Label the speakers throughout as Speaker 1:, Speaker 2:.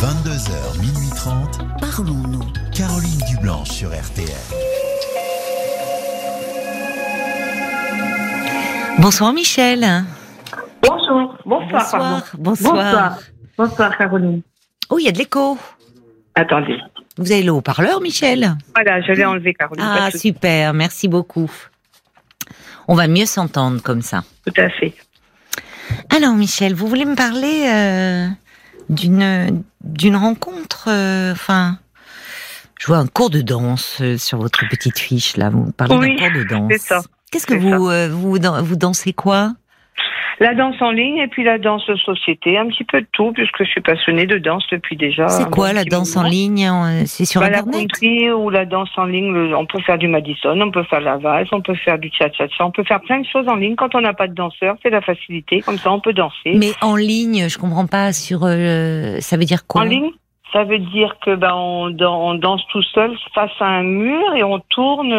Speaker 1: 22h, minuit 30.
Speaker 2: Parlons-nous.
Speaker 1: Caroline Dublanche sur RTL.
Speaker 2: Bonsoir Michel.
Speaker 3: Bonjour, bonsoir.
Speaker 2: Bonsoir.
Speaker 3: pardon.
Speaker 2: Bonsoir.
Speaker 3: Bonsoir. Bonsoir, Caroline.
Speaker 2: Oh, il y a de l'écho.
Speaker 3: Attendez.
Speaker 2: Vous avez le haut-parleur, Michel
Speaker 3: Voilà, je l'ai enlevé, Caroline.
Speaker 2: Ah, super. Merci beaucoup. On va mieux s'entendre comme ça.
Speaker 3: Tout à fait.
Speaker 2: Alors, Michel, vous voulez me parler euh, d'une d'une rencontre euh, Enfin, je vois un cours de danse euh, sur votre petite fiche là. Vous parlez
Speaker 3: Oui,
Speaker 2: d'un cours de danse. Qu'est-ce que vous euh, vous vous dansez quoi?
Speaker 3: La danse en ligne et puis la danse de société, un petit peu de tout, puisque je suis passionnée de danse depuis déjà.
Speaker 2: C'est quoi la danse en ligne euh, C'est sur
Speaker 3: Bah, La
Speaker 2: internet
Speaker 3: country ou la danse en ligne, le- on peut faire du Madison, on peut faire la valse, on peut faire du cha-cha-cha, on peut faire plein de choses en ligne. Quand on n'a pas de danseur, c'est la facilité, comme ça on peut danser.
Speaker 2: Mais en ligne, je comprends pas. Sur euh, ça veut dire quoi?
Speaker 3: En ligne, ça veut dire que ben on, dan- on danse tout seul face à un mur et on tourne,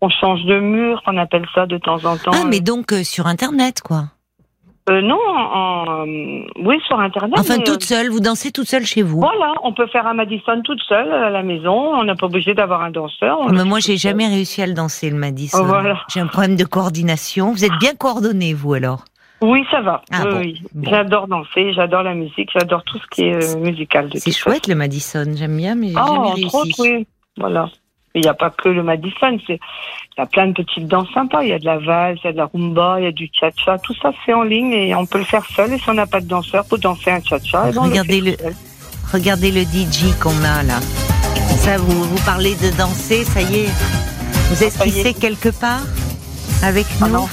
Speaker 3: on change de mur, on appelle ça de temps en temps.
Speaker 2: Ah, mais donc euh, sur internet quoi.
Speaker 3: Euh, non, en, en- oui sur internet.
Speaker 2: Enfin,
Speaker 3: mais,
Speaker 2: toute seule. Vous dansez toute seule chez
Speaker 3: euh,
Speaker 2: vous.
Speaker 3: Voilà, on peut faire un Madison toute seule à la maison. On n'a pas obligé d'avoir un danseur. on
Speaker 2: Mais moi, j'ai jamais réussi à le danser le Madison.
Speaker 3: Oh, voilà.
Speaker 2: J'ai un problème de coordination. Vous êtes bien coordonné, vous alors
Speaker 3: Oui, ça va.
Speaker 2: Ah, bon.
Speaker 3: oui.
Speaker 2: Bon.
Speaker 3: J'adore danser, j'adore la musique, j'adore tout ce qui est euh, musical.
Speaker 2: C'est chouette le Madison. J'aime bien, mais j'ai
Speaker 3: Ah,
Speaker 2: jamais réussi.
Speaker 3: autres, oui. Voilà. Il n'y a pas que le Madison, c'est il y a plein de petites danses sympas. Il y a de la valse, il y a de la rumba, il y a du cha-cha. Tout ça, c'est en ligne et on peut le faire seul. Et si on n'a pas de danseur pour danser un cha-cha, eh ben, le
Speaker 2: Regardez le-. Regardez le DJ qu'on a là. Ça, vous vous parlez de danser, ça y est. Vous esquissez quelque part avec
Speaker 3: Ah,
Speaker 2: nous
Speaker 3: non.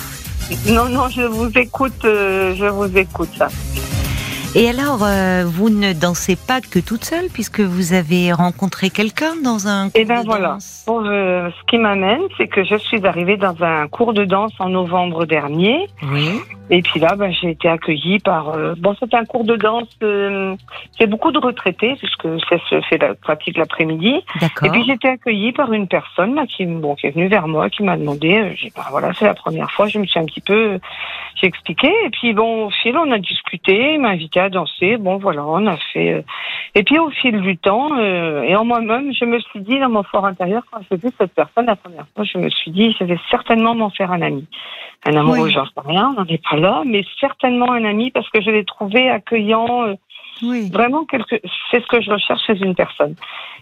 Speaker 3: Non, non, je vous écoute, euh, je vous écoute ça.
Speaker 2: Et alors, euh, vous ne dansez pas que toute seule puisque vous avez rencontré quelqu'un dans un cours
Speaker 3: Eh ben
Speaker 2: de
Speaker 3: voilà.
Speaker 2: danse.
Speaker 3: Pour le- ce qui m'amène, c'est que je suis arrivée dans un cours de danse en novembre dernier.
Speaker 2: Oui.
Speaker 3: Et puis là, ben, j'ai été accueillie par. euh, bon, c'est un cours de danse. Euh, c'est beaucoup de retraités puisque ça se fait la pratique l'après-midi. Et
Speaker 2: D'accord.
Speaker 3: puis j'ai été accueillie par une personne là, qui, bon, qui est venue vers moi, qui m'a demandé. euh, j'ai, ben, voilà, c'est la première fois. Je me suis un petit peu, j'ai expliqué. Et puis bon, au fil, on a discuté. Il m'a invité à danser. Bon, voilà, on a fait. euh, et puis au fil du temps, euh, et en moi-même, je me suis dit dans mon fort intérieur, quand j'ai vu cette personne la première fois, je me suis dit, je vais certainement m'en faire un ami. Un amoureux,
Speaker 2: Oui.
Speaker 3: j'en sais rien, on n'en est pas là, mais certainement un ami parce que je l'ai trouvé accueillant. euh,
Speaker 2: Oui.
Speaker 3: vraiment quelque, c'est ce que je recherche chez une personne.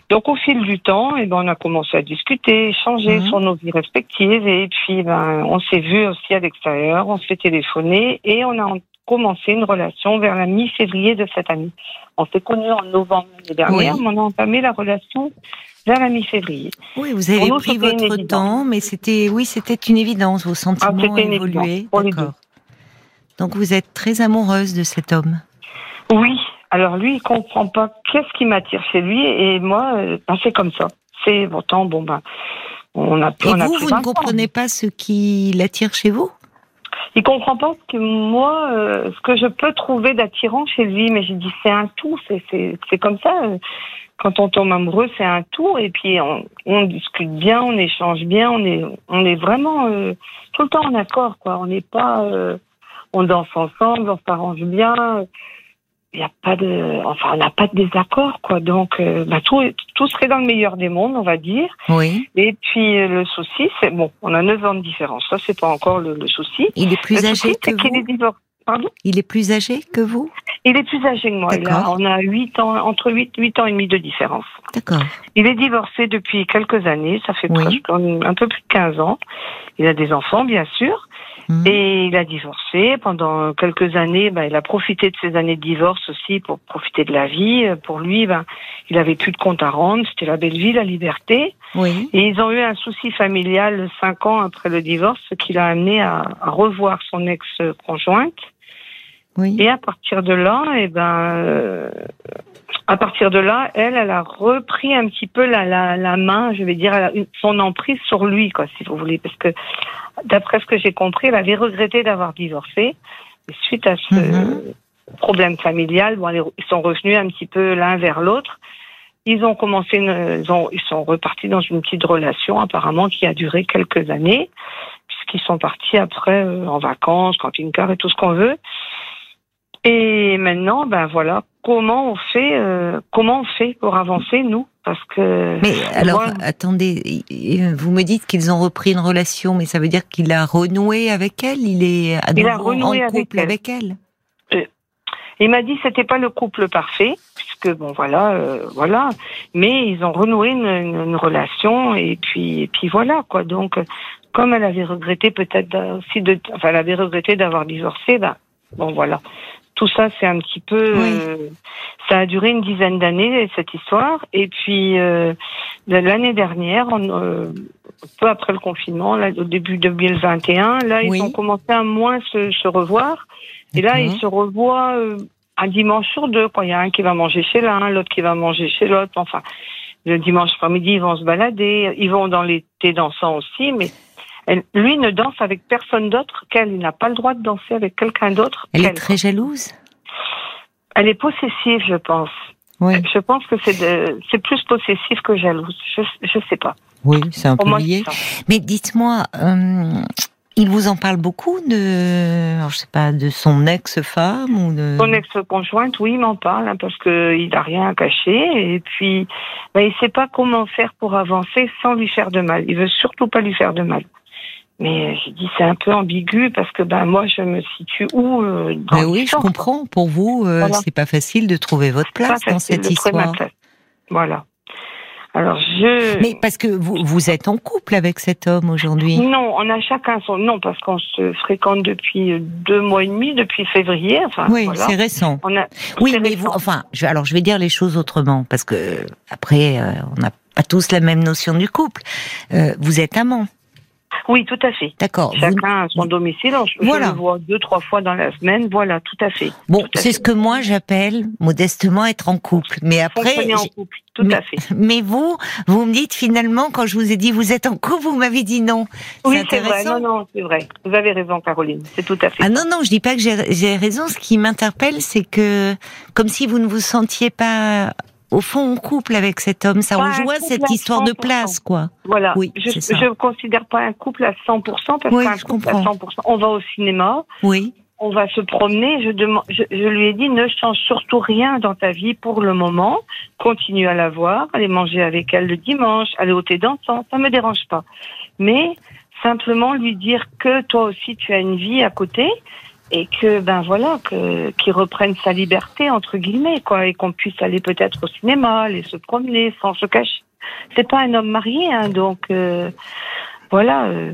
Speaker 3: Donc au fil du temps, eh ben on a commencé à discuter, échanger
Speaker 2: Mhm.
Speaker 3: sur nos vies respectives, et puis ben on s'est vu aussi à l'extérieur, on s'est téléphoné et on a commencé une relation vers la mi-février de cette année. On s'est connus en novembre l'année dernière,
Speaker 2: Oui.
Speaker 3: mais on a entamé la relation vers la mi-février.
Speaker 2: Oui, vous avez
Speaker 3: nous,
Speaker 2: pris votre temps, mais c'était, oui, c'était une évidence. Vos sentiments
Speaker 3: Ah,
Speaker 2: évoluaient. D'accord. Donc vous êtes très amoureuse de cet homme.
Speaker 3: Oui. Alors lui, il comprend pas qu'est-ce qui m'attire chez lui, et moi, euh, ben, c'est comme ça. C'est pourtant bon ben. On a,
Speaker 2: Et
Speaker 3: on a
Speaker 2: vous,
Speaker 3: pris
Speaker 2: vous
Speaker 3: 20
Speaker 2: ne comprenez pas ce qui l'attire chez vous?
Speaker 3: Il comprend pas que moi, euh, ce que je peux trouver d'attirant chez lui, mais j'ai dit c'est un tout, c'est comme ça. Quand on tombe amoureux, c'est un tout, et puis on, on discute bien, on échange bien, on est on est vraiment euh, tout le temps en accord, quoi. On n'est pas, euh, on danse ensemble, on s'arrange bien. Il n'y a pas de, enfin, on n'a pas de désaccord, quoi. Donc, euh, bah, tout, tout serait dans le meilleur des mondes, on va dire.
Speaker 2: Oui.
Speaker 3: Et puis euh, le souci, c'est bon, on a 9 ans de différence. Ça, c'est pas encore le, le souci.
Speaker 2: Il est plus
Speaker 3: le
Speaker 2: âgé
Speaker 3: souci,
Speaker 2: que
Speaker 3: c'est qu'il est
Speaker 2: vous.
Speaker 3: Pardon?
Speaker 2: Il est plus âgé que vous?
Speaker 3: Il est plus âgé que moi. Il a- on a 8 ans, entre 8, 8 ans et demi de différence.
Speaker 2: D'accord.
Speaker 3: Il est divorcé depuis quelques années. Ça fait
Speaker 2: Oui.
Speaker 3: presque un peu plus de 15 ans. Il a des enfants, bien sûr.
Speaker 2: Mhm.
Speaker 3: Et il a divorcé pendant quelques années. Ben, il a profité de ces années de divorce aussi pour profiter de la vie. Pour lui, ben, il avait plus de compte à rendre. C'était la belle vie, la liberté.
Speaker 2: Oui.
Speaker 3: Et ils ont eu un souci familial cinq ans après le divorce, ce qui l'a amené à, à revoir son ex-conjointe.
Speaker 2: Oui.
Speaker 3: Et à partir de là, eh ben, euh, à partir de là, elle, elle a repris un petit peu la, la, la main, je vais dire, elle a son emprise sur lui, quoi, si vous voulez, parce que d'après ce que j'ai compris, elle avait regretté d'avoir divorcé. Et suite à ce
Speaker 2: Mhm.
Speaker 3: problème familial, bon, ils sont revenus un petit peu l'un vers l'autre. Ils ont commencé, une, ils, ont, ils sont repartis dans une petite relation apparemment qui a duré quelques années, puisqu'ils sont partis après euh, en vacances, camping-car et tout ce qu'on veut. Et maintenant, ben voilà, comment on fait, euh, comment on fait pour avancer nous? Parce que.
Speaker 2: Mais alors, attendez, vous me dites qu'ils ont repris une relation, mais ça veut dire qu'il a renoué avec elle? Il est à
Speaker 3: Il a renoué
Speaker 2: en
Speaker 3: avec
Speaker 2: couple
Speaker 3: elle.
Speaker 2: avec elle?
Speaker 3: Il m'a dit que c'était pas le couple parfait, puisque bon voilà, euh, voilà. Mais ils ont renoué une, une- une relation et puis et puis voilà quoi. Donc, euh, comme elle avait regretté peut-être aussi de, enfin elle avait regretté d'avoir divorcé, ben bon voilà. Tout ça c'est un petit peu, euh, ça a duré une dizaine d'années cette histoire. Et puis euh, l'année dernière, on, euh, peu après le confinement, là, au début 2021, là ils ont commencé à moins se, se revoir. Et là, ils se revoient euh, un dimanche sur deux. Quand il y a un qui va manger chez l'un, l'autre qui va manger chez l'autre. Enfin, le dimanche après-midi, ils vont se balader. Ils vont dans les thés dansants aussi. Mais elle- lui ne danse avec personne d'autre qu'elle. Il n'a pas le droit de danser avec quelqu'un d'autre
Speaker 2: Elle est très jalouse?
Speaker 3: Elle est possessive, je pense.
Speaker 2: Oui,
Speaker 3: Je pense que c'est de- c'est plus possessif que jalouse. Je je sais pas.
Speaker 2: oui, c'est un peu lié. Mais dites-moi, euh, il vous en parle beaucoup de, alors, je sais pas, de son ex-femme ou de.
Speaker 3: Son ex-conjointe, oui, il m'en parle hein, parce que il a rien à cacher et puis ben, il sait pas comment faire pour avancer sans lui faire de mal. Il veut surtout pas lui faire de mal. Mais euh, j'ai dit c'est un peu ambigu parce que ben moi je me situe où euh, dans
Speaker 2: Mais oui, je comprends. Pour vous, euh,
Speaker 3: Voilà.
Speaker 2: c'est pas facile de trouver votre place dans cette
Speaker 3: de trouver ma
Speaker 2: histoire.
Speaker 3: place. Voilà. Alors je
Speaker 2: Mais parce que vous, vous êtes en couple avec cet homme aujourd'hui.
Speaker 3: non, on a chacun son non parce qu'on se fréquente depuis euh, deux mois et demi, depuis février. Enfin
Speaker 2: Oui,
Speaker 3: voilà.
Speaker 2: c'est récent.
Speaker 3: On a
Speaker 2: Oui, mais
Speaker 3: récent.
Speaker 2: vous, enfin, je, alors je vais dire les choses autrement parce que après, euh, on n'a pas tous la même notion du couple. Euh, vous êtes amant,
Speaker 3: Oui, tout à fait.
Speaker 2: d'accord. Vous-
Speaker 3: Chacun a son domicile. Je
Speaker 2: Voilà.
Speaker 3: le vois deux, trois fois dans la semaine. Voilà, tout à fait.
Speaker 2: Bon, c'est ce que moi j'appelle modestement être en couple. Mais après,
Speaker 3: en couple, tout
Speaker 2: mais-
Speaker 3: à fait.
Speaker 2: mais vous, vous me dites finalement quand je vous ai dit vous êtes en couple, vous m'avez dit non.
Speaker 3: Oui, c'est vrai. Non, non, c'est vrai. Vous avez raison, Caroline. C'est tout à fait.
Speaker 2: Ah non, non, je dis pas que j'ai raison. Ce qui m'interpelle, c'est que comme si vous ne vous sentiez pas au fond en couple avec cet homme. Ça rejoint cette histoire de
Speaker 3: 100%.
Speaker 2: place, quoi.
Speaker 3: Voilà.
Speaker 2: Oui,
Speaker 3: je ne considère pas un couple à 100% parce
Speaker 2: Oui,
Speaker 3: qu'un couple à
Speaker 2: comprends.
Speaker 3: 100%, on va au cinéma,
Speaker 2: Oui.
Speaker 3: on va se promener. Je, demande, je, je lui ai dit ne change surtout rien dans ta vie pour le moment. Continue à la voir, aller manger avec elle le dimanche, aller au thé dansant, ça me dérange pas. Mais simplement lui dire que toi aussi tu as une vie à côté et que ben voilà que qu'il reprenne sa liberté entre guillemets quoi et qu'on puisse aller peut-être au cinéma, aller se promener sans se cacher. C'est pas un homme marié hein, donc euh, voilà. euh,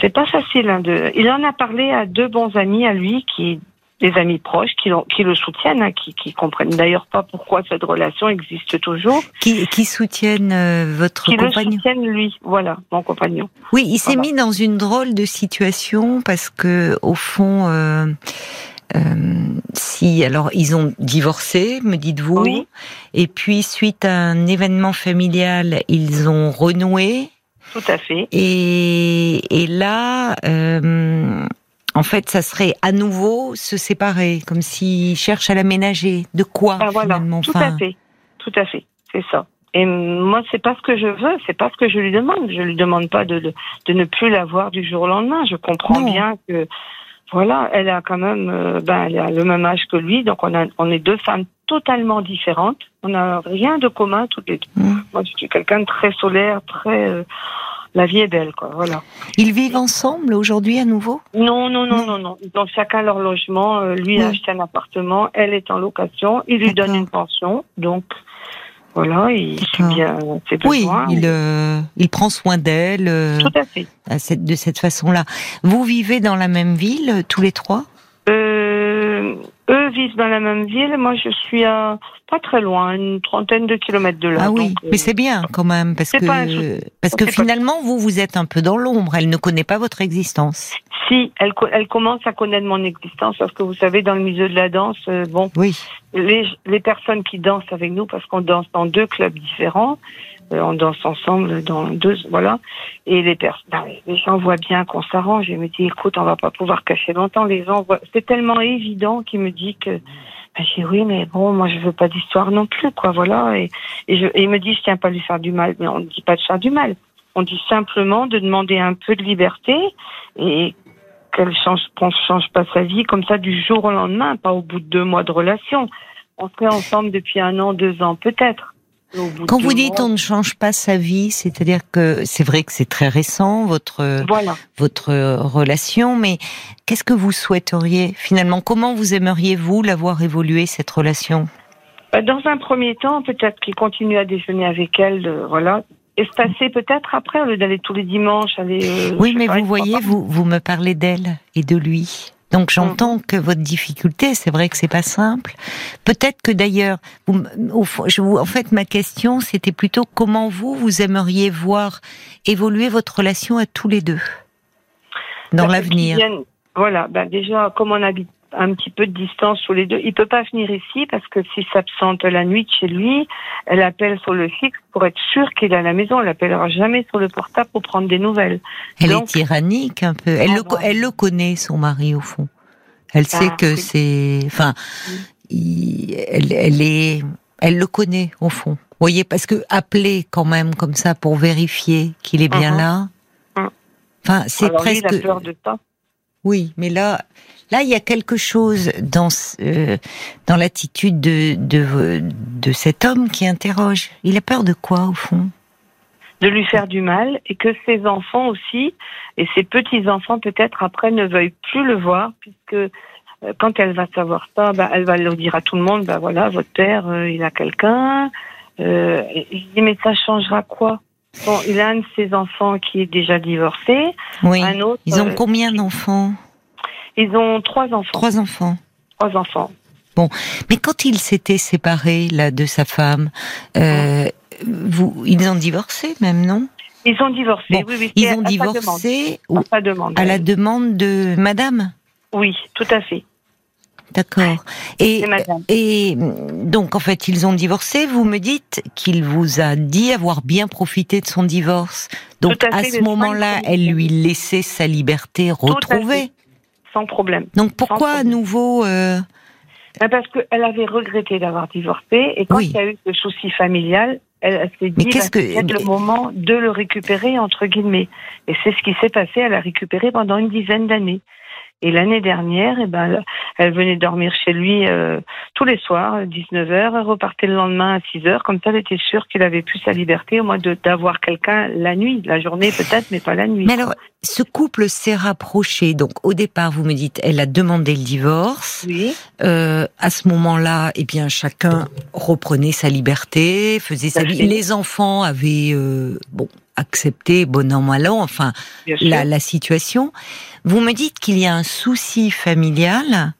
Speaker 3: c'est pas facile. Hein, de... Il en a parlé à deux bons amis à lui, qui des amis proches, qui, le soutiennent, hein, qui, qui comprennent d'ailleurs pas pourquoi cette relation existe toujours,
Speaker 2: Qui, qui soutiennent euh, votre
Speaker 3: qui le
Speaker 2: compagnon?
Speaker 3: soutiennent lui. Voilà, mon compagnon.
Speaker 2: Oui, il s'est
Speaker 3: Voilà.
Speaker 2: mis dans une drôle de situation parce que au fond, euh, euh, si alors ils ont divorcé, me dites-vous,
Speaker 3: Oui.
Speaker 2: et puis suite à un événement familial, ils ont renoué.
Speaker 3: Tout à fait.
Speaker 2: Et, et là, en fait, ça serait à nouveau se séparer, comme s'ils cherchent à l'aménager. De quoi
Speaker 3: Ben voilà,
Speaker 2: finalement
Speaker 3: tout
Speaker 2: enfin,
Speaker 3: à fait, tout à fait, c'est ça. Et moi, c'est pas ce que je veux, c'est pas ce que je lui demande. Je lui demande pas de, de, de ne plus la voir du jour au lendemain. Je comprends
Speaker 2: Non.
Speaker 3: bien que, voilà, elle a quand même, euh, ben, elle a le même âge que lui, donc on a, on est deux femmes totalement différentes. On n'a rien de commun toutes les deux.
Speaker 2: Mm.
Speaker 3: Moi, je suis quelqu'un de très solaire, très, euh, la vie est belle, quoi. Voilà.
Speaker 2: Ils vivent ensemble aujourd'hui à nouveau?
Speaker 3: Non, non, non,
Speaker 2: Non.
Speaker 3: non. Ils ont chacun leur logement. Euh, lui
Speaker 2: Oui.
Speaker 3: a acheté un appartement, elle est en location. Il lui donne une pension, donc voilà, il suit bien ses
Speaker 2: Oui, il, euh, il prend soin d'elle euh,
Speaker 3: Tout à fait.
Speaker 2: à cette- de cette façon-là. Vous vivez dans la même ville, euh, tous les trois?
Speaker 3: Euh, eux vivent dans la même ville. Moi, je suis à pas très loin, une trentaine de kilomètres de là.
Speaker 2: Ah oui,
Speaker 3: donc, euh,
Speaker 2: mais c'est bien quand même parce que
Speaker 3: pas
Speaker 2: parce que
Speaker 3: pas-
Speaker 2: finalement vous vous êtes un peu dans l'ombre. Elle ne connaît pas votre existence.
Speaker 3: si elle, elle commence à connaître mon existence, parce que vous savez, dans le milieu de la danse, euh, bon,
Speaker 2: Oui.
Speaker 3: les, les personnes qui dansent avec nous, parce qu'on danse dans deux clubs différents, euh, on danse ensemble dans deux, voilà, et les personnes, les gens voient bien qu'on s'arrange et me disent, écoute, on va pas pouvoir cacher longtemps, les gens voient, c'est tellement évident qu'il me dit que, ben, j'ai oui, mais bon, moi, je veux pas d'histoire non plus, quoi, voilà, et, et, je, et il me dit, je tiens pas à lui faire du mal, mais on ne dit pas de faire du mal. On dit simplement de demander un peu de liberté et qu'elle change, qu'on change pas sa vie comme ça du jour au lendemain, pas au bout de deux mois de relation. On serait ensemble depuis un an, deux ans peut-être.
Speaker 2: Quand vous dites on ne change pas sa vie, c'est-à-dire que c'est vrai que c'est très récent votre
Speaker 3: voilà.
Speaker 2: votre relation, mais qu'est-ce que vous souhaiteriez finalement? Comment vous aimeriez vous l'avoir évolué cette relation?
Speaker 3: Bah, Dans un premier temps, peut-être qu'il continue à déjeuner avec elle, euh, voilà, espacer peut-être après au lieu d'aller tous les dimanches aller.
Speaker 2: Euh, oui, mais vous voyez, vous vous me parlez d'elle et de lui. Donc j'entends mm. que votre difficulté, c'est vrai que c'est pas simple. Peut-être que d'ailleurs, en fait, ma question, c'était plutôt comment vous vous aimeriez voir évoluer votre relation à tous les deux dans bah, l'avenir?
Speaker 3: Voilà, bah déjà, comme on habite un petit peu de distance sur les deux. Il peut pas venir ici parce que s'il s'absente la nuit de chez lui, elle appelle sur le fixe pour être sûre qu'il est à la maison. Elle appellera jamais sur le portable pour prendre des nouvelles.
Speaker 2: Elle est tyrannique un peu. Elle, le, elle le connaît, son mari, au fond. Elle sait ah, que c'est, enfin, elle, elle est, elle le connaît, au fond. Vous voyez, parce que appeler quand même comme ça pour vérifier qu'il est bien uh-huh. là. Uh-huh. Enfin, c'est presque.
Speaker 3: Lui, il a peur de ça.
Speaker 2: Oui, mais là, Là, il y a quelque chose dans euh, dans l'attitude de, de de cet homme qui interroge. Il a peur de quoi au fond?
Speaker 3: De lui faire du mal et que ses enfants aussi et ses petits enfants peut-être après ne veuillent plus le voir puisque euh, quand elle va savoir ça, bah, elle va le dire à tout le monde. Bah voilà, votre père, euh, il a quelqu'un. Euh, je dis mais ça changera quoi? Bon, il a un de ses enfants qui est déjà divorcé.
Speaker 2: Oui.
Speaker 3: Un autre,
Speaker 2: Ils ont combien d'enfants?
Speaker 3: Ils ont trois enfants.
Speaker 2: Trois enfants.
Speaker 3: Trois enfants.
Speaker 2: Bon, mais quand il s'était séparé là de sa femme, euh, vous, ils ont divorcé même, non?
Speaker 3: Ils ont divorcé. oui, oui.
Speaker 2: Ils ont divorcé à, demande, à la demande de Madame?
Speaker 3: Oui, tout à fait.
Speaker 2: D'accord. Et, et donc, en fait, ils ont divorcé. Vous me dites qu'il vous a dit avoir bien profité de son divorce. Donc, à, ce moment-là, elle lui laissait sa liberté retrouvée
Speaker 3: sans problème.
Speaker 2: Donc pourquoi à nouveau euh...
Speaker 3: Ben, parce qu'elle avait regretté d'avoir divorcé et quand il y a eu ce souci familial, elle, s'est dit
Speaker 2: ben, que...
Speaker 3: c'est le moment de le récupérer entre guillemets. Et c'est ce qui s'est passé. Elle a récupéré pendant une dizaine d'années. Et l'année dernière, eh ben, elle venait dormir chez lui euh, tous les soirs, 19h, elle repartait le lendemain à 6h, comme ça elle était sûre qu'il avait plus sa liberté, au moins d'avoir quelqu'un la nuit, la journée peut-être, mais pas la nuit.
Speaker 2: Mais alors, ce couple s'est rapproché, donc au départ, vous me dites, elle a demandé le divorce.
Speaker 3: Oui.
Speaker 2: Euh, à ce moment-là, eh bien, chacun reprenait sa liberté, faisait sa vie. Les enfants avaient, euh, bon, accepté, bon an, mal an, enfin, la, la situation. Vous me dites qu'il y a un souci familial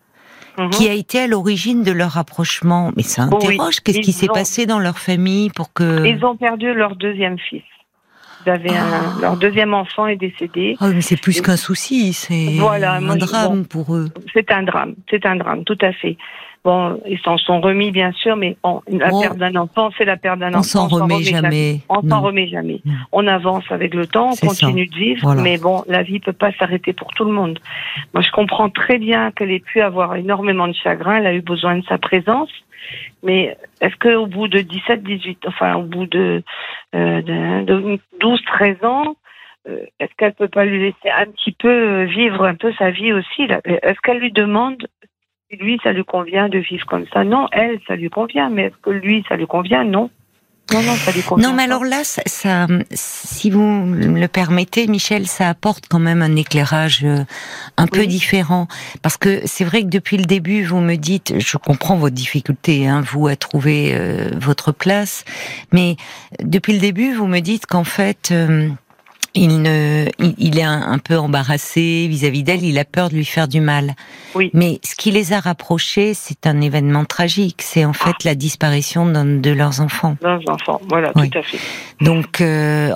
Speaker 2: mhm. qui a été à l'origine de leur rapprochement. Mais ça interroge. Qu'est-ce qui s'est passé dans leur famille pour que...
Speaker 3: Ils ont perdu leur deuxième fils. un, ah. leur deuxième enfant est décédé.
Speaker 2: Oh, mais c'est plus qu'un souci, c'est voilà, un drame pour eux.
Speaker 3: C'est un drame, c'est un drame, tout à fait. Bon, ils s'en sont remis bien sûr, mais bon, la perte d'un enfant, c'est la perte d'un enfant.
Speaker 2: On s'en remet, jamais.
Speaker 3: On s'en remet jamais. On avance avec le temps, on continue de vivre, mais bon, la vie peut pas s'arrêter pour tout le monde. Moi, je comprends très bien qu'elle ait pu avoir énormément de chagrin. Elle a eu besoin de sa présence. Mais est-ce qu'au bout de 17, 18, enfin au bout de, euh, de, 12, 13 ans, euh, est-ce qu'elle peut pas lui laisser un petit peu euh, vivre un peu sa vie aussi Est-ce qu'elle lui demande lui, ça lui convient de vivre comme ça. Non, elle, ça lui convient, mais est-ce que lui, ça lui convient? Non. Non, non, ça lui convient.
Speaker 2: Non, mais alors là, ça, si vous me le permettez, Michel, ça apporte quand même un éclairage euh, un peu différent. Parce que c'est vrai que depuis le début, vous me dites, je comprends votre difficulté, hein, vous, à trouver euh, votre place, mais depuis le début, vous me dites qu'en fait, euh, il ne, il, est un, peu embarrassé vis-à-vis d'elle. Il a peur de lui faire du mal.
Speaker 3: Oui.
Speaker 2: Mais ce qui les a rapprochés, c'est un événement tragique. C'est en fait la disparition de leurs enfants.
Speaker 3: Leurs enfants, voilà, tout à fait.
Speaker 2: Donc, euh,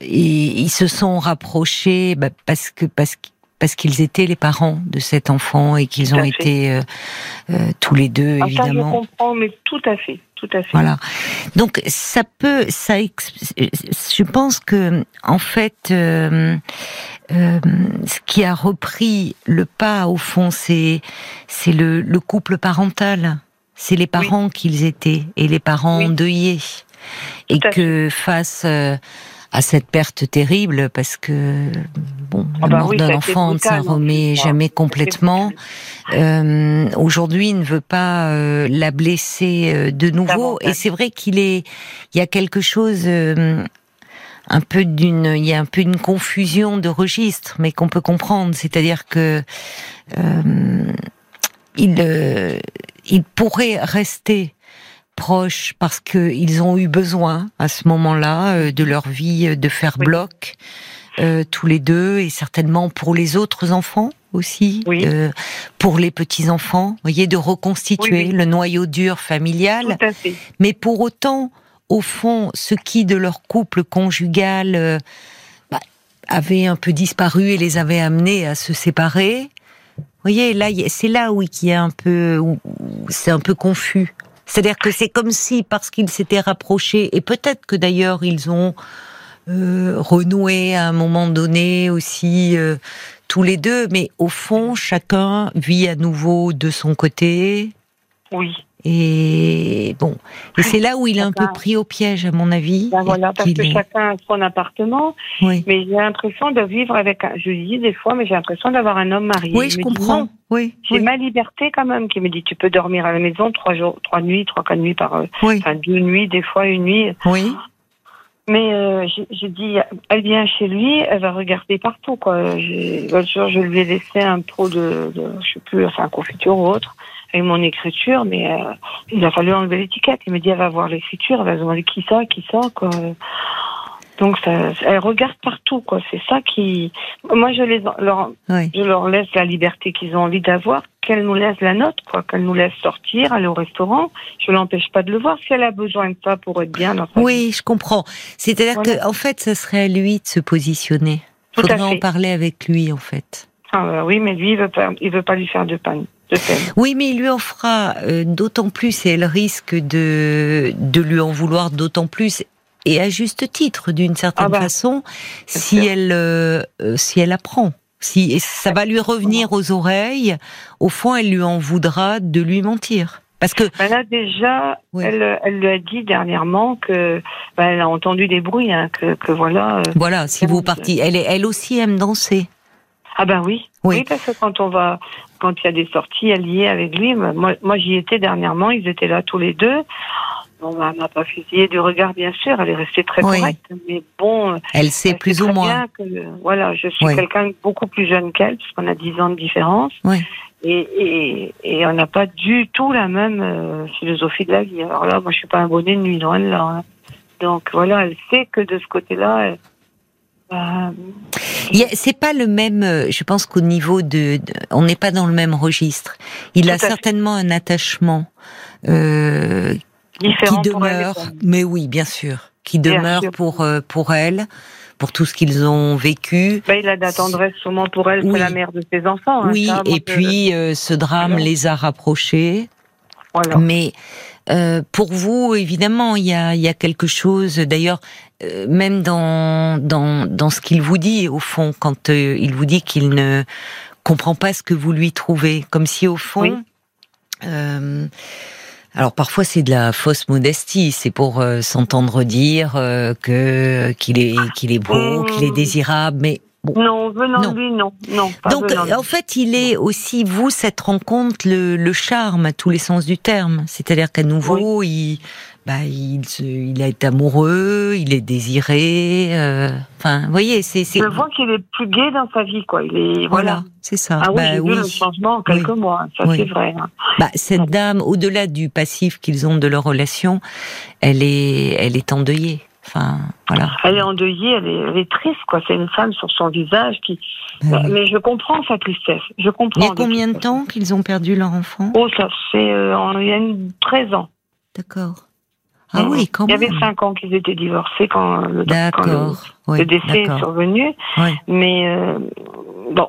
Speaker 2: ils, se sont rapprochés bah, parce que parce parce qu'ils étaient les parents de cet enfant et qu'ils ont été euh, euh, tous les deux, évidemment. Ça, je
Speaker 3: comprends, mais tout à fait tout à fait.
Speaker 2: Voilà. Donc ça peut, ça, je pense que en fait, euh, euh, ce qui a repris le pas au fond, c'est c'est le, le, couple parental. C'est les parents qu'ils étaient et les parents endeuillés. Et que face euh, à cette perte terrible parce que bon, la
Speaker 3: bah
Speaker 2: mort
Speaker 3: oui,
Speaker 2: d'un enfant ne s'en
Speaker 3: en
Speaker 2: remet jamais complètement. Euh, Aujourd'hui, il ne veut pas euh, la blesser euh, de nouveau. Et c'est vrai qu'il est, il y a quelque chose. euh, un peu d'une, il y a un peu une confusion de registres, mais qu'on peut comprendre. C'est-à-dire que euh, il, euh, il pourrait rester proche parce qu'ils ont eu besoin à ce moment-là de leur vie de faire
Speaker 3: Oui.
Speaker 2: bloc euh, tous les deux et certainement pour les autres enfants aussi,
Speaker 3: Oui.
Speaker 2: euh, pour les petits enfants, voyez, de reconstituer
Speaker 3: Oui, oui.
Speaker 2: le noyau dur familial.
Speaker 3: Tout à fait.
Speaker 2: Mais pour autant, au fond, ce qui de leur couple conjugal euh, bah, avait un peu disparu et les avait amenés à se séparer, voyez, là, c'est là où il y a un peu, c'est un peu confus. C'est-à-dire que c'est comme si, parce qu'ils s'étaient rapprochés, et peut-être que d'ailleurs ils ont euh, renoué à un moment donné aussi euh, tous les deux, mais au fond, chacun vit à nouveau de son côté.
Speaker 3: Oui.
Speaker 2: Et bon, et c'est là où il est un peu pris au piège, à mon avis.
Speaker 3: Ben voilà, parce que chacun a son appartement,
Speaker 2: Oui,
Speaker 3: mais j'ai l'impression de vivre avec un, je dis des fois, mais j'ai l'impression d'avoir un homme marié.
Speaker 2: oui je
Speaker 3: dit,
Speaker 2: comprends. Oui,
Speaker 3: J'ai
Speaker 2: oui,
Speaker 3: ma liberté quand même, qui me dit, tu peux dormir à la maison trois jours, trois nuits, trois, quatre nuits par, euh,
Speaker 2: oui,
Speaker 3: enfin deux nuits, des fois une nuit.
Speaker 2: oui.
Speaker 3: Mais euh, j'ai- dit, elle vient chez lui, elle va regarder partout. quoi. L'autre jour, je lui ai laissé un pot de, de je sais plus, enfin confiture ou autre, avec mon écriture, mais euh, il a fallu enlever l'étiquette. Il me dit, elle va voir l'écriture, elle va se demander qui ça, qui ça, quoi. Donc ça, elle regarde partout, quoi. C'est ça qui, moi je les, leur,
Speaker 2: oui.
Speaker 3: je leur laisse la liberté qu'ils ont envie d'avoir, qu'elle nous laisse la note, quoi, qu'elle nous laisse sortir, aller au restaurant. Je l'empêche pas de le voir si elle a besoin de ça pour être bien dans sa vie.
Speaker 2: Oui, je comprends. C'est-à-dire
Speaker 3: Voilà.
Speaker 2: que, en fait, ce serait à lui de se positionner.
Speaker 3: À
Speaker 2: Faudrait en parler avec lui, en fait.
Speaker 3: Ah, bah oui, mais lui, il veut pas, il veut pas lui faire de peine.
Speaker 2: Oui, mais il lui en fera euh, d'autant plus et elle risque de, de lui en vouloir d'autant plus et à juste titre d'une certaine
Speaker 3: Ah bah,
Speaker 2: façon si
Speaker 3: sûr.
Speaker 2: elle euh, euh, si elle apprend. Si et ça va lui revenir aux oreilles, au fond elle lui en voudra de lui mentir. Parce que
Speaker 3: Ben là, déjà,
Speaker 2: Oui.
Speaker 3: elle, elle lui a dit dernièrement que, ben, elle a entendu des bruits, hein, que, que voilà. euh,
Speaker 2: voilà, si vous partez, elle est- elle aussi aime danser.
Speaker 3: Ah ben oui.
Speaker 2: Oui.
Speaker 3: oui. parce que quand on va, quand il y a des sorties, elle y est avec lui. Moi, moi j'y étais dernièrement, ils étaient là tous les deux. Bon, ben, elle m'a pas fusillé du regard, bien sûr, elle est restée très
Speaker 2: Oui.
Speaker 3: correcte. Mais bon,
Speaker 2: Elle sait
Speaker 3: elle
Speaker 2: plus
Speaker 3: sait
Speaker 2: ou moins.
Speaker 3: que, voilà, je suis
Speaker 2: Oui.
Speaker 3: quelqu'un de beaucoup plus jeune qu'elle, puisqu'on a 10 ans de différence.
Speaker 2: Oui.
Speaker 3: Et, et, et on n'a pas du tout la même euh, philosophie de la vie. Alors là, moi, je suis pas un bonnet de nuit, loin de là. hein. Donc voilà, elle sait que de ce côté-là, elle- bah,
Speaker 2: a- C'est pas le même. euh, Je pense qu'au niveau de, de- on n'est pas dans le même registre. Il
Speaker 3: Tout
Speaker 2: a
Speaker 3: fait.
Speaker 2: certainement un attachement euh, qui
Speaker 3: différent pour.
Speaker 2: Mais oui, bien sûr, qui demeure
Speaker 3: sûr.
Speaker 2: pour euh, pour elle, pour tout ce qu'ils ont vécu.
Speaker 3: Bah, il a de la tendresse sûrement pour elle,
Speaker 2: Oui.
Speaker 3: c'est la mère de ses enfants. hein,
Speaker 2: oui,
Speaker 3: ça,
Speaker 2: et puis euh, ce drame les a rapprochés.
Speaker 3: voilà.
Speaker 2: Mais euh, pour vous, évidemment, il y a, y a quelque chose. D'ailleurs, euh, même dans, dans, dans ce qu'il vous dit, au fond, quand euh, il vous dit qu'il ne comprend pas ce que vous lui trouvez, comme si au fond.
Speaker 3: Oui.
Speaker 2: Alors parfois c'est de la fausse modestie, c'est pour euh, s'entendre dire euh, que qu'il est qu'il est beau,
Speaker 3: Mmh.
Speaker 2: qu'il est désirable, mais bon,
Speaker 3: Non, venant
Speaker 2: Non.
Speaker 3: de lui, non. non pas
Speaker 2: donc,
Speaker 3: venant
Speaker 2: en fait, il est aussi, vous, cette rencontre, le, le charme à tous les sens du terme. C'est-à-dire qu'à nouveau, il, bah, il, se- il est amoureux, il est désiré. euh, Enfin, vous voyez, c'est. c'est-
Speaker 3: Je vois qu'il est plus gai dans sa vie, quoi. Il est,
Speaker 2: Voilà,
Speaker 3: voilà.
Speaker 2: c'est ça.
Speaker 3: Ah oui,
Speaker 2: Bah oui.
Speaker 3: le changement en quelques
Speaker 2: Oui.
Speaker 3: mois. Ça,
Speaker 2: Oui.
Speaker 3: c'est vrai. hein.
Speaker 2: Bah, cette dame, au-delà du passif qu'ils ont de leur relation, elle est, elle est endeuillée. Enfin, voilà.
Speaker 3: Elle est endeuillée, elle est, elle est triste, quoi. C'est une femme sur son visage qui.
Speaker 2: Bah oui.
Speaker 3: Mais je comprends sa tristesse. Je comprends.
Speaker 2: Il y a combien de temps qu'ils ont perdu leur enfant?
Speaker 3: Oh, ça fait euh, il y a une 13 ans.
Speaker 2: D'accord. Ah oui, quand
Speaker 3: Il y avait 5 ans qu'ils étaient divorcés quand le, quand le,
Speaker 2: D'accord. Oui,
Speaker 3: le décès est survenu.
Speaker 2: Oui.
Speaker 3: Mais euh, bon,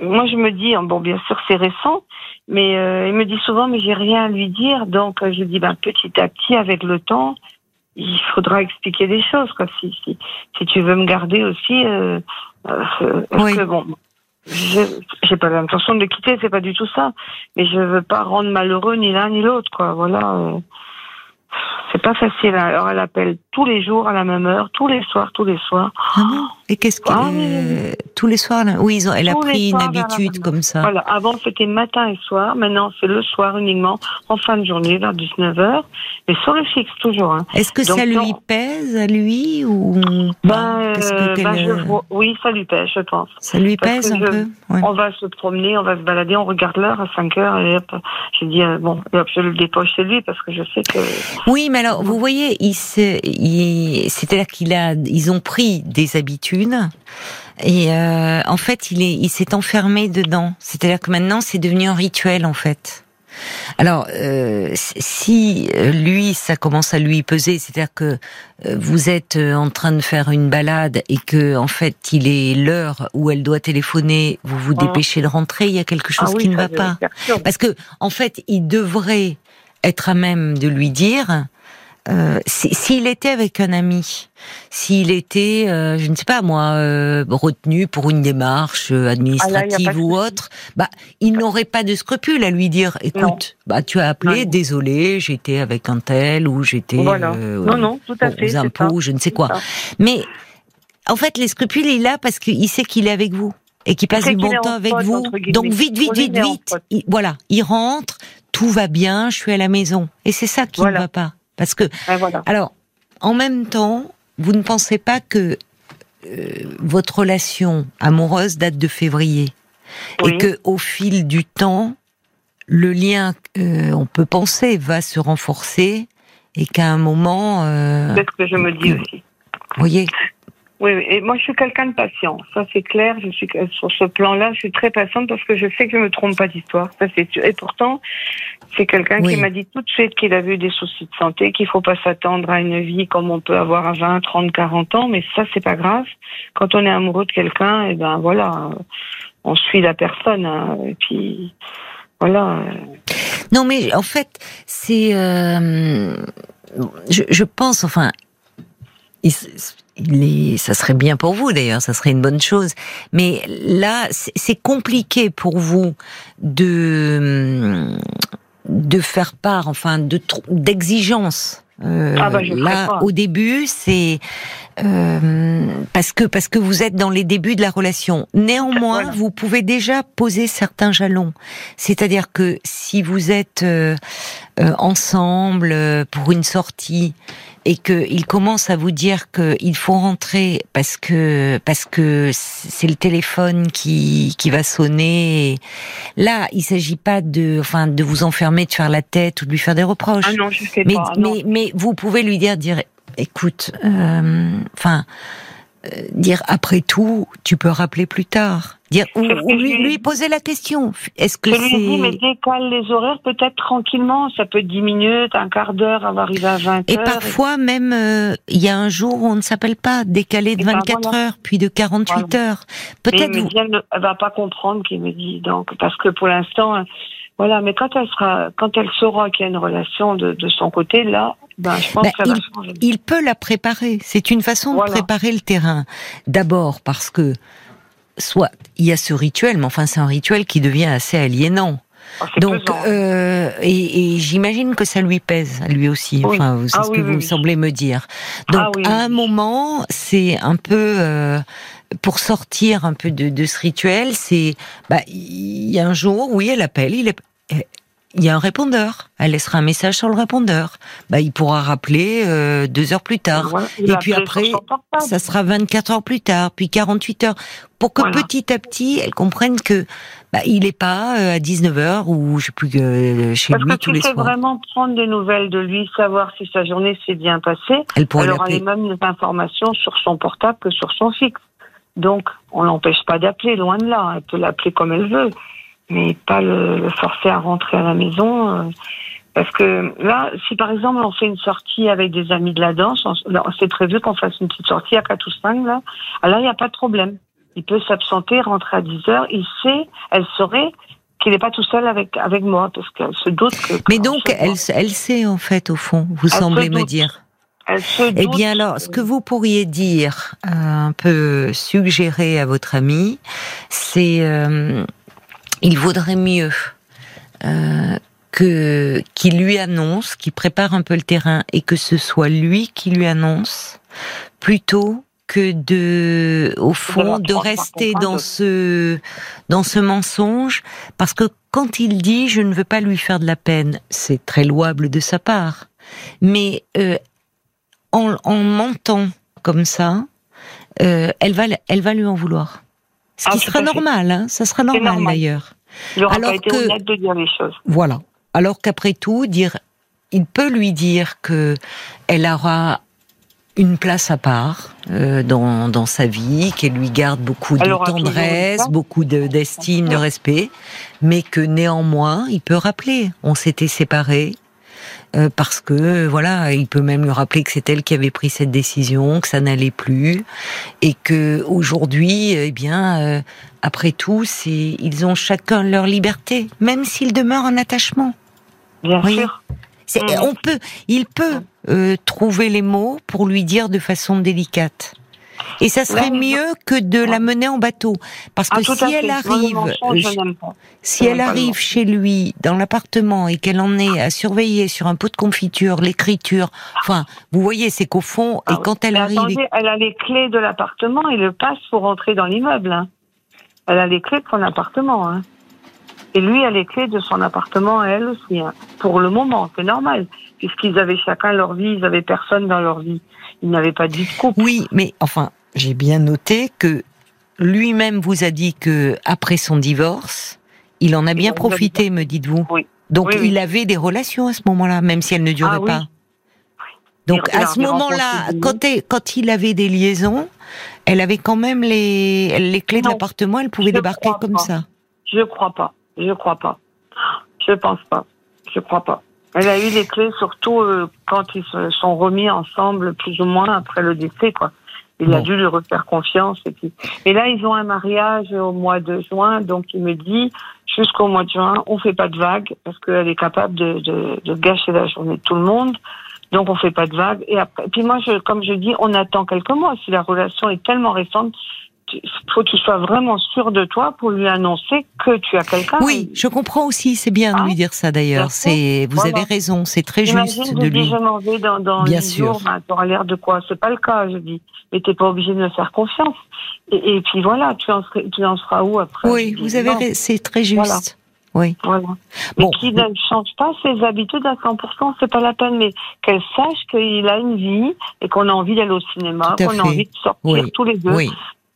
Speaker 3: moi je me dis, bon bien sûr c'est récent, mais euh, il me dit souvent mais j'ai rien à lui dire, donc euh, je dis ben petit à petit avec le temps, il faudra expliquer des choses quoi. Si si si tu veux me garder aussi, euh, euh,
Speaker 2: Oui.
Speaker 3: que bon. Je j'ai pas l'intention de le quitter, c'est pas du tout ça. Mais je veux pas rendre malheureux ni l'un ni l'autre, quoi. Voilà. C'est pas facile. Alors elle appelle tous les jours à la même heure, tous les soirs, tous les soirs.
Speaker 2: Ah Et qu'est-ce que ah, tous les soirs là? Oui, ils ont, elle a pris une habitude comme ça.
Speaker 3: Voilà. Avant c'était matin et soir. Maintenant c'est le soir uniquement, en fin de journée vers 19 h mais sur le fixe toujours. Hein.
Speaker 2: Est-ce que ça lui pèse à lui ou
Speaker 3: ben, que ben, je, Oui, ça lui pèse, je pense.
Speaker 2: Ça lui pèse un peu?
Speaker 3: On va se promener, on va se balader, on regarde l'heure à 5 heures et hop, je dis euh, bon, hop, je le dépose chez lui parce que je sais que.
Speaker 2: Oui, mais alors vous voyez, il, il c'est-à-dire qu'il a, ils ont pris des habitudes. Et euh, en fait, il est, il s'est enfermé dedans. C'est-à-dire que maintenant, c'est devenu un rituel en fait. Alors, euh, si euh, lui, ça commence à lui peser, c'est-à-dire que vous êtes en train de faire une balade et que en fait, il est l'heure où elle doit téléphoner, vous vous ah. dépêchez de rentrer, il y a quelque chose ah qui ne va pas. Parce que en fait, il devrait être à même de lui dire euh, s'il était avec un ami, s'il était, euh, je ne sais pas moi, euh, retenu pour une démarche administrative ah ou autre, bah, il n'aurait pas de scrupule à lui dire, écoute, bah, tu as appelé, désolé, j'étais avec un tel ou j'étais
Speaker 3: non, non, tout à fait,
Speaker 2: aux impôts, je ne sais quoi. Mais en fait, les scrupules, il a parce qu'il sait qu'il est avec vous et qu'il passe du bon temps avec vous. Donc vite, vite, vite, vite, voilà, il rentre, tout va bien, je suis à la maison. Et c'est ça qui ne va pas. Parce que, alors, en même temps, vous ne pensez pas que euh, votre relation amoureuse date de février et que au fil du temps, le lien, euh, on peut penser, va se renforcer et qu'à un moment.
Speaker 3: Euh, c'est ce que je me dis aussi.
Speaker 2: Vous voyez
Speaker 3: oui, et moi je suis quelqu'un de patient, ça c'est clair. Je suis sur ce plan-là, je suis très patiente parce que je sais que je me trompe pas d'histoire. Ça c'est et pourtant c'est quelqu'un qui m'a dit tout de suite qu'il avait eu des soucis de santé, qu'il faut pas s'attendre à une vie comme on peut avoir à 20, 30, 40 ans, mais ça c'est pas grave. Quand on est amoureux de quelqu'un, et eh ben voilà, on suit la personne hein, et puis voilà.
Speaker 2: Non mais en fait c'est euh, je, je pense enfin il est, ça serait bien pour vous d'ailleurs, ça serait une bonne chose. Mais là, c'est compliqué pour vous de de faire part, enfin, de d'exigence. Euh, ah bah, là, au début, c'est euh, parce que parce que vous êtes dans les débuts de la relation. Néanmoins, vous pouvez déjà poser certains jalons. C'est-à-dire que si vous êtes euh, euh ensemble pour une sortie et qu'il commence à vous dire qu'il faut rentrer parce que parce que c'est le téléphone qui qui va sonner. Là, il s'agit pas de enfin de vous enfermer, de faire la tête ou de lui faire des reproches.
Speaker 3: Ah non, je sais
Speaker 2: mais,
Speaker 3: pas,
Speaker 2: mais mais vous pouvez lui dire dire écoute, euh, enfin. Euh, dire après tout, tu peux rappeler plus tard. Dire ou, lui, poser la question. Est-ce que c'est
Speaker 3: lui dis mais décale les horaires peut-être tranquillement. Ça peut être 10 minutes, un quart d'heure, avant d'arriver à 20 heures.
Speaker 2: Et parfois même, euh, il y a un jour où on ne s'appelle pas, décalé de 24 ben heures, puis de 48 heures.
Speaker 3: Peut-être. Vous... Elle va pas comprendre qu'il me dit donc parce que pour l'instant. Voilà, mais quand elle sera, quand elle saura qu'il y a une relation de, de son côté, là, ben, je pense ben,
Speaker 2: il, il, peut la préparer. C'est une façon de préparer le terrain. D'abord parce que, soit, il y a ce rituel, mais enfin, c'est un rituel qui devient assez aliénant.
Speaker 3: Ah,
Speaker 2: Donc, euh, et, et j'imagine que ça lui pèse, lui aussi. Enfin, c'est ah ce que vous me semblez me dire. Donc, ah à un moment, c'est un peu euh, pour sortir un peu de, de ce rituel. C'est, bah, il y a un jour, oui, elle appelle, il est, il y a un répondeur. Elle laissera un message sur le répondeur. Bah, il pourra rappeler euh, deux heures plus tard. et puis après, ça sera 24 heures plus tard, puis 48 heures, pour que petit à petit, elle comprenne que bah, il n'est pas euh, à 19 heures ou je sais plus euh, chez
Speaker 3: lui
Speaker 2: tous les soirs.
Speaker 3: vraiment prendre des nouvelles de lui, savoir si sa journée s'est bien passée. Elle pourrait elle aura les mêmes informations sur son portable que sur son fixe. Donc, on l'empêche pas d'appeler, loin de là. Elle peut l'appeler comme elle veut mais pas le, forcer à rentrer à la maison. Euh, parce que là, si par exemple on fait une sortie avec des amis de la danse, c'est prévu qu'on fasse une petite sortie à 4 ou 5, là, là, il n'y a pas de problème. Il peut s'absenter, rentrer à 10 heures. Il sait, elle saurait qu'il n'est pas tout seul avec, avec moi, parce qu'elle se doute que...
Speaker 2: Mais donc, elle, elle sait en fait, au fond, vous semblez me dire.
Speaker 3: Elle se
Speaker 2: eh bien alors, ce que vous pourriez dire, euh, un peu suggérer à votre ami, c'est... Euh, il vaudrait mieux euh, que qui lui annonce, qui prépare un peu le terrain et que ce soit lui qui lui annonce, plutôt que de, au fond, de rester dans ce, dans ce mensonge, parce que quand il dit je ne veux pas lui faire de la peine, c'est très louable de sa part, mais euh, en, en mentant comme ça, euh, elle va, elle va lui en vouloir. Ce qui
Speaker 3: Ah,
Speaker 2: sera normal, hein, ça sera normal,
Speaker 3: normal.
Speaker 2: d'ailleurs. Alors
Speaker 3: été
Speaker 2: que-
Speaker 3: honnête de dire les choses.
Speaker 2: Voilà. Alors qu'après tout, dire, il peut lui dire que elle aura une place à part euh, dans, dans sa vie, qu'elle lui garde beaucoup de tendresse, beaucoup de- d'estime, de respect, mais que néanmoins, il peut rappeler, on s'était séparés. Euh, parce que voilà, il peut même lui rappeler que c'est elle qui avait pris cette décision, que ça n'allait plus, et que aujourd'hui, eh bien, euh, après tout, c'est ils ont chacun leur liberté, même s'ils demeurent en attachement.
Speaker 3: Bien
Speaker 2: Oui.
Speaker 3: sûr. Mhm.
Speaker 2: On peut, il peut euh, trouver les mots pour lui dire de façon délicate. Et ça serait
Speaker 3: Là,
Speaker 2: mieux que de la mener en bateau, parce que
Speaker 3: Ah, à
Speaker 2: si elle arrive, si elle arrive chez lui dans l'appartement et qu'elle en est à surveiller sur un pot de confiture l'écriture, enfin, vous voyez, c'est qu'au fond,
Speaker 3: Ah
Speaker 2: et
Speaker 3: oui.
Speaker 2: quand elle
Speaker 3: Mais
Speaker 2: arrive,
Speaker 3: attendez, elle a les clés de l'appartement et le passe pour rentrer dans l'immeuble. hein. Elle a les clés de son appartement. hein. Et lui a les clés de son appartement elle aussi. hein. Pour le moment, c'est normal. Puisqu'ils avaient chacun leur vie, ils avaient personne dans leur vie. Ils n'avaient pas de vie de couple.
Speaker 2: Oui, mais enfin, j'ai bien noté que lui-même vous a dit que après son divorce, il en a bien profité, me dites-vous.
Speaker 3: Oui.
Speaker 2: Donc
Speaker 3: Oui, oui.
Speaker 2: il avait des relations à ce moment-là, même si elles ne duraient
Speaker 3: Ah
Speaker 2: pas. Donc à ce moment-là, quand, il avait des liaisons, elle avait quand même les, les clés de l'appartement, elle pouvait
Speaker 3: je
Speaker 2: débarquer comme
Speaker 3: pas.
Speaker 2: ça.
Speaker 3: Je crois pas. Je crois pas. Je pense pas. Je crois pas. Elle a eu les clés surtout euh, quand ils se sont remis ensemble, plus ou moins après le décès, quoi. Il a dû lui refaire confiance. Et, puis... et là, ils ont un mariage au mois de juin, donc il me dit jusqu'au mois de juin, on fait pas de vagues parce qu'elle est capable de, de, de gâcher la journée de tout le monde. Donc on fait pas de vagues. Et après, puis moi, je, comme je dis, on attend quelques mois. Si la relation est tellement récente, faut que tu sois vraiment sûr de toi pour lui annoncer que tu as quelqu'un.
Speaker 2: Oui, je comprends aussi, c'est bien de
Speaker 3: Hein
Speaker 2: lui dire ça d'ailleurs. C'est, vous
Speaker 3: Voilà.
Speaker 2: avez raison, c'est très juste de lui.
Speaker 3: je m'en vais dans, dans
Speaker 2: Bien sûr.
Speaker 3: jours, l'air de quoi? C'est pas le cas, je dis. Mais t'es pas obligé de me faire confiance. Et, et puis voilà, tu en, serais- tu en seras où après?
Speaker 2: Oui, vous avez, c'est très juste.
Speaker 3: Voilà.
Speaker 2: Oui.
Speaker 3: Voilà. Mais
Speaker 2: Bon.
Speaker 3: qu'il ne change pas ses habitudes à 100%, c'est pas la peine. Mais qu'elle sache qu'il a une vie et qu'on a envie d'aller au cinéma, qu'on a envie de sortir
Speaker 2: Oui.
Speaker 3: tous les deux,
Speaker 2: Oui.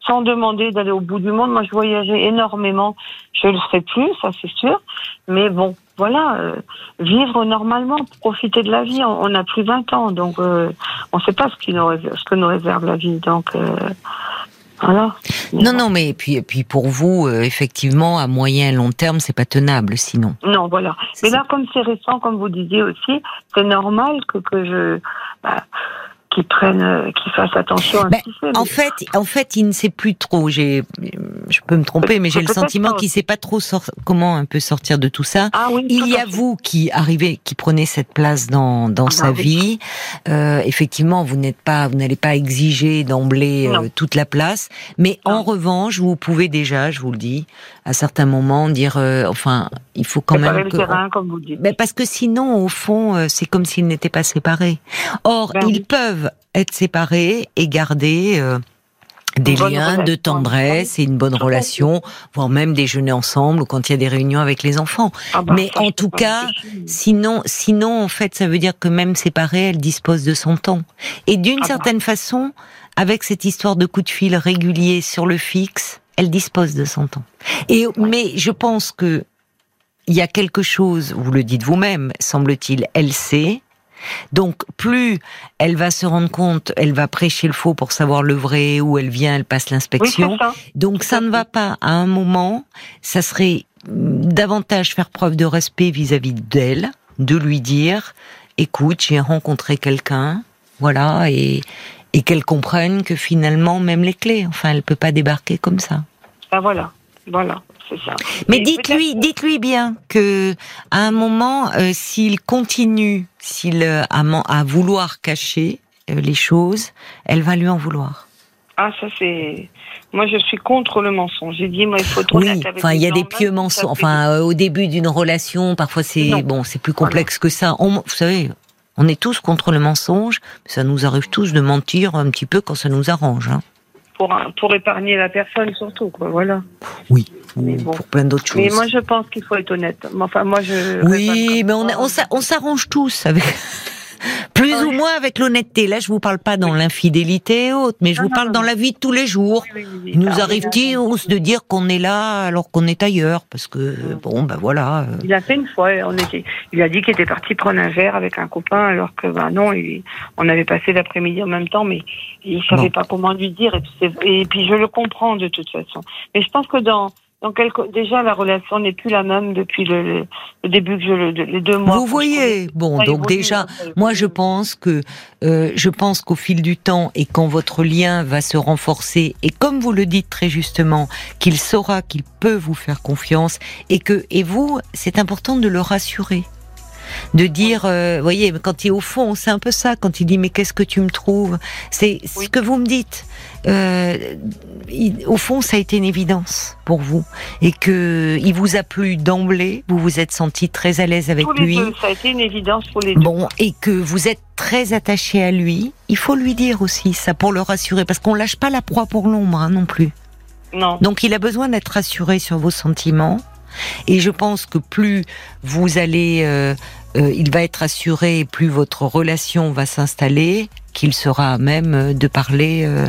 Speaker 3: Sans demander d'aller au bout du monde. Moi, je voyageais énormément. Je le ferai plus, ça c'est sûr. Mais bon, voilà, euh, vivre normalement, profiter de la vie. On on n'a plus 20 ans, donc euh, on ne sait pas ce, qui nous réserve, ce que nous réserve la vie. Donc euh, voilà.
Speaker 2: Non, non, mais puis, puis pour vous, effectivement, à moyen et long terme, c'est pas tenable, sinon.
Speaker 3: Non, voilà. Mais là, comme c'est récent, comme vous disiez aussi, c'est normal que, que je. Bah, qu'ils prennent, euh, qu'ils fassent attention à
Speaker 2: Ben,
Speaker 3: ce.
Speaker 2: En fait, en fait, il ne sait plus trop. J'ai, je peux me tromper, mais j'ai le sentiment qu'il sait pas trop comment un peu sortir de tout ça.
Speaker 3: Ah oui,
Speaker 2: Il y a vous qui arrivez, qui prenez cette place dans dans
Speaker 3: Ah
Speaker 2: sa
Speaker 3: oui.
Speaker 2: vie. Euh, effectivement, vous n'êtes pas, vous n'allez pas exiger d'emblée euh, toute la place, mais en revanche, vous pouvez déjà, je vous le dis, à certains moments dire, euh, enfin, il faut quand même
Speaker 3: le
Speaker 2: que
Speaker 3: terrain, comme vous dites.
Speaker 2: ben parce que sinon, au fond, euh, c'est comme s'ils n'étaient pas séparés. Or,
Speaker 3: Ben
Speaker 2: ils
Speaker 3: oui.
Speaker 2: peuvent être séparés et garder euh, des liens de tendresse et une bonne relation, voire même déjeuner ensemble ou quand il y a des réunions avec les enfants.
Speaker 3: Ah bah,
Speaker 2: mais en tout cas. Sinon, sinon, en fait, ça veut dire que même séparée, elle dispose de son temps. Et d'une
Speaker 3: Ah bah.
Speaker 2: certaine façon, avec cette histoire de coup de fil régulier sur le fixe, elle dispose de son temps. Et mais je pense que il y a quelque chose, vous le dites vous-même, semble-t-il, elle sait. Donc plus elle va se rendre compte, elle va prêcher le faux pour savoir le vrai, où elle vient, elle passe l'inspection. Donc ça ne va pas à un moment, ça serait davantage faire preuve de respect vis-à-vis d'elle, de lui dire écoute, j'ai rencontré quelqu'un, voilà et et qu'elle comprenne que finalement même les clés, enfin elle peut pas débarquer comme ça.
Speaker 3: Ah, voilà. Voilà. C'est ça.
Speaker 2: Mais dites-lui, dites-lui bien que à un moment, euh, s'il continue, s'il euh, à, à vouloir cacher euh, les choses, elle va lui en vouloir.
Speaker 3: Ah, ça c'est. Moi, je suis contre le mensonge. J'ai dit, moi, il faut être
Speaker 2: Oui, enfin, il y a des pieux
Speaker 3: si
Speaker 2: mensonges. Enfin, euh, au début d'une relation, parfois c'est bon, c'est plus complexe que ça. On- vous savez, on est tous contre le mensonge. Ça nous arrive tous de mentir un petit peu quand ça nous arrange. Hein.
Speaker 3: pour, pour épargner la personne surtout, quoi. Voilà.
Speaker 2: Oui,
Speaker 3: Mais bon.
Speaker 2: pour plein d'autres choses.
Speaker 3: Mais moi, je pense qu'il faut être honnête. Enfin, moi, je.
Speaker 2: Oui, mais on, on s'arrange tous avec. Plus ou moins avec l'honnêteté. Là, je vous parle pas dans l'infidélité et autres, mais je
Speaker 3: Non,
Speaker 2: vous
Speaker 3: non,
Speaker 2: parle
Speaker 3: non,
Speaker 2: dans la vie de tous les jours. Il nous arrive-t-il de dire qu'on est là alors qu'on est ailleurs Parce que, bon, ben voilà. euh,
Speaker 3: Il a fait une fois, on était, il a dit qu'il était parti prendre un verre avec un copain, alors que ben non, il- on avait passé l'après-midi en même temps, mais il savait
Speaker 2: Bon.
Speaker 3: pas comment lui dire. Et puis, c'est- et puis je le comprends de toute façon. Mais je pense que dans quelque, déjà la relation n'est plus la même depuis le, début que je le, les deux mois.
Speaker 2: Vous voyez, bon, donc déjà, moi je pense que euh, je pense qu'au fil du temps et quand votre lien va se renforcer et comme vous le dites très justement, qu'il saura qu'il peut vous faire confiance et que et vous, c'est important de le rassurer. De dire, euh, voyez, quand il est au fond, c'est un peu ça, quand il dit mais qu'est-ce que tu me trouves? C'est ce que vous me dites. Euh, il- au fond, ça a été une évidence pour vous et que il vous a plu d'emblée. Vous vous êtes senti très à l'aise avec lui.
Speaker 3: deux, ça a été une évidence pour les deux.
Speaker 2: Bon, et que vous êtes très attaché à lui, il faut lui dire aussi ça pour le rassurer, parce qu'on lâche pas la proie pour l'ombre hein, non plus.
Speaker 3: Non.
Speaker 2: Donc il a besoin d'être rassuré sur vos sentiments. Et je pense que plus vous allez, euh, euh, il va être rassuré, plus votre relation va s'installer, qu'il sera à même euh, de parler euh,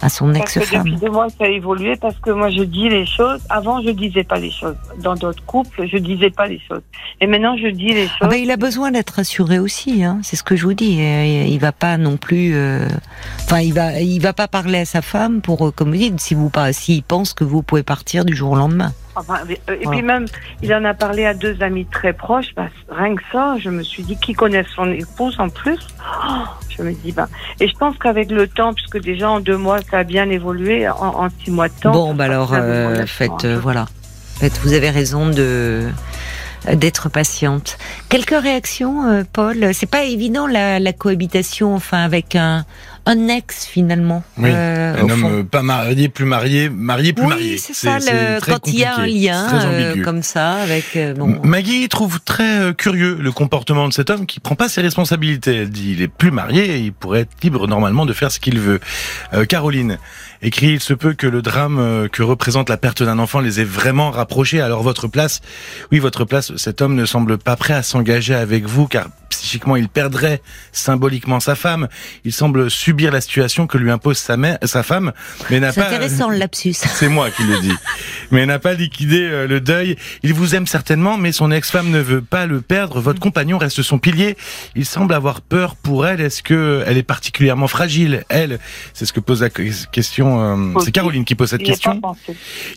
Speaker 2: à son ex-femme.
Speaker 3: depuis deux mois, ça a évolué parce que moi, je dis les choses. Avant, je disais pas les choses. Dans d'autres couples, je disais pas les choses. Et maintenant, je dis les choses.
Speaker 2: Ah ben, il a besoin d'être rassuré aussi, hein. c'est ce que je vous dis. Il va pas non plus, euh, enfin, il va, il va pas parler à sa femme pour, comme vous dites, si vous pas, s'il pense que vous pouvez partir du jour au lendemain.
Speaker 3: Enfin, euh, et
Speaker 2: Voilà.
Speaker 3: puis même, il en a parlé à deux amis très proches. Bah, rien que ça, je me suis dit, qui connaissent son épouse en plus Oh, Je me dis, ben. Et je pense qu'avec le temps, puisque déjà en deux mois, ça a bien évolué, en, en six mois de temps.
Speaker 2: bon, bah alors, euh, faites, euh, voilà, faites, vous avez raison de d'être patiente. Quelques réactions, euh, Paul? C'est pas évident la, la cohabitation, enfin, avec un un ex finalement.
Speaker 4: Oui,
Speaker 2: euh,
Speaker 4: Un homme euh, pas marié, plus marié, marié, plus
Speaker 2: oui,
Speaker 4: marié.
Speaker 2: c'est ça. le- quand il y a un lien euh, comme ça, avec bon.
Speaker 4: Maggie trouve très curieux le comportement de cet homme qui prend pas ses responsabilités. Elle dit il est plus marié, et il pourrait être libre normalement de faire ce qu'il veut. Euh, Caroline écrit il se peut que le drame que représente la perte d'un enfant les ait vraiment rapprochés. Alors votre place, oui votre place, cet homme ne semble pas prêt à s'engager avec vous car psychiquement il perdrait symboliquement sa femme. Il semble subir la situation que lui impose sa mère, sa femme, mais n'a
Speaker 2: C'est
Speaker 4: pas.
Speaker 2: intéressant le lapsus.
Speaker 4: C'est moi qui le dis. Mais n'a pas liquidé euh, le deuil. Il vous aime certainement, mais son ex-femme ne veut pas le perdre. Votre compagnon reste son pilier. Il semble avoir peur pour elle. Est-ce que elle est particulièrement fragile Elle, c'est ce que pose la question. euh, c'est. Caroline qui pose cette
Speaker 3: Il
Speaker 4: question.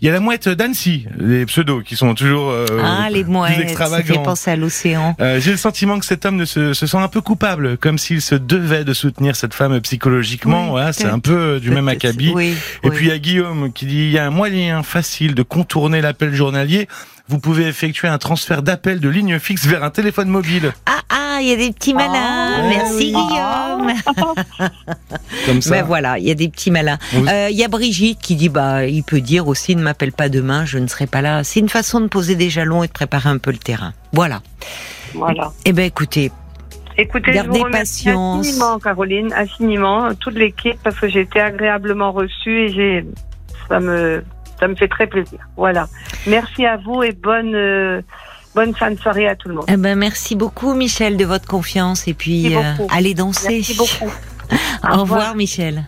Speaker 4: Il y a la mouette d'Annecy, les pseudos qui sont toujours euh,
Speaker 2: ah, les
Speaker 4: plus
Speaker 2: mouettes, fait
Speaker 4: extravagants.
Speaker 2: penser à l'océan.
Speaker 4: Euh, J'ai le sentiment que cet homme ne se, se sent un peu coupable, comme s'il se devait de soutenir cette femme psychologiquement.
Speaker 2: Oui,
Speaker 4: voilà, c'est
Speaker 2: peut-être.
Speaker 4: un peu du même acabit.
Speaker 2: Oui,
Speaker 4: Et
Speaker 2: oui.
Speaker 4: puis il y a Guillaume qui dit il y a un moyen facile de contourner l'appel journalier. Vous pouvez effectuer un transfert d'appel de ligne fixe vers un téléphone mobile.
Speaker 2: Ah, ah, il y a des petits malins.
Speaker 3: Ah,
Speaker 2: Merci
Speaker 4: oui.
Speaker 2: Guillaume.
Speaker 4: Comme ça.
Speaker 2: Ben voilà, il y a des petits malins.
Speaker 4: Vous-
Speaker 2: Euh, Il y a Brigitte qui dit bah il peut dire aussi ne m'appelle pas demain, je ne serai pas là. C'est une façon de poser des jalons et de préparer un peu le terrain. Voilà.
Speaker 3: Voilà.
Speaker 2: Eh ben écoutez,
Speaker 3: Écoutez,
Speaker 2: Gardez
Speaker 3: je vous remercie
Speaker 2: patience.
Speaker 3: infiniment, Caroline, infiniment, toute l'équipe, parce que j'ai été agréablement reçue et j'ai, ça me, ça me fait très plaisir. Voilà. Merci à vous et bonne, euh, bonne fin de soirée à tout le monde.
Speaker 2: eh ben merci beaucoup Michel de votre confiance et puis euh, allez danser.
Speaker 3: Merci beaucoup.
Speaker 2: Au revoir Michel.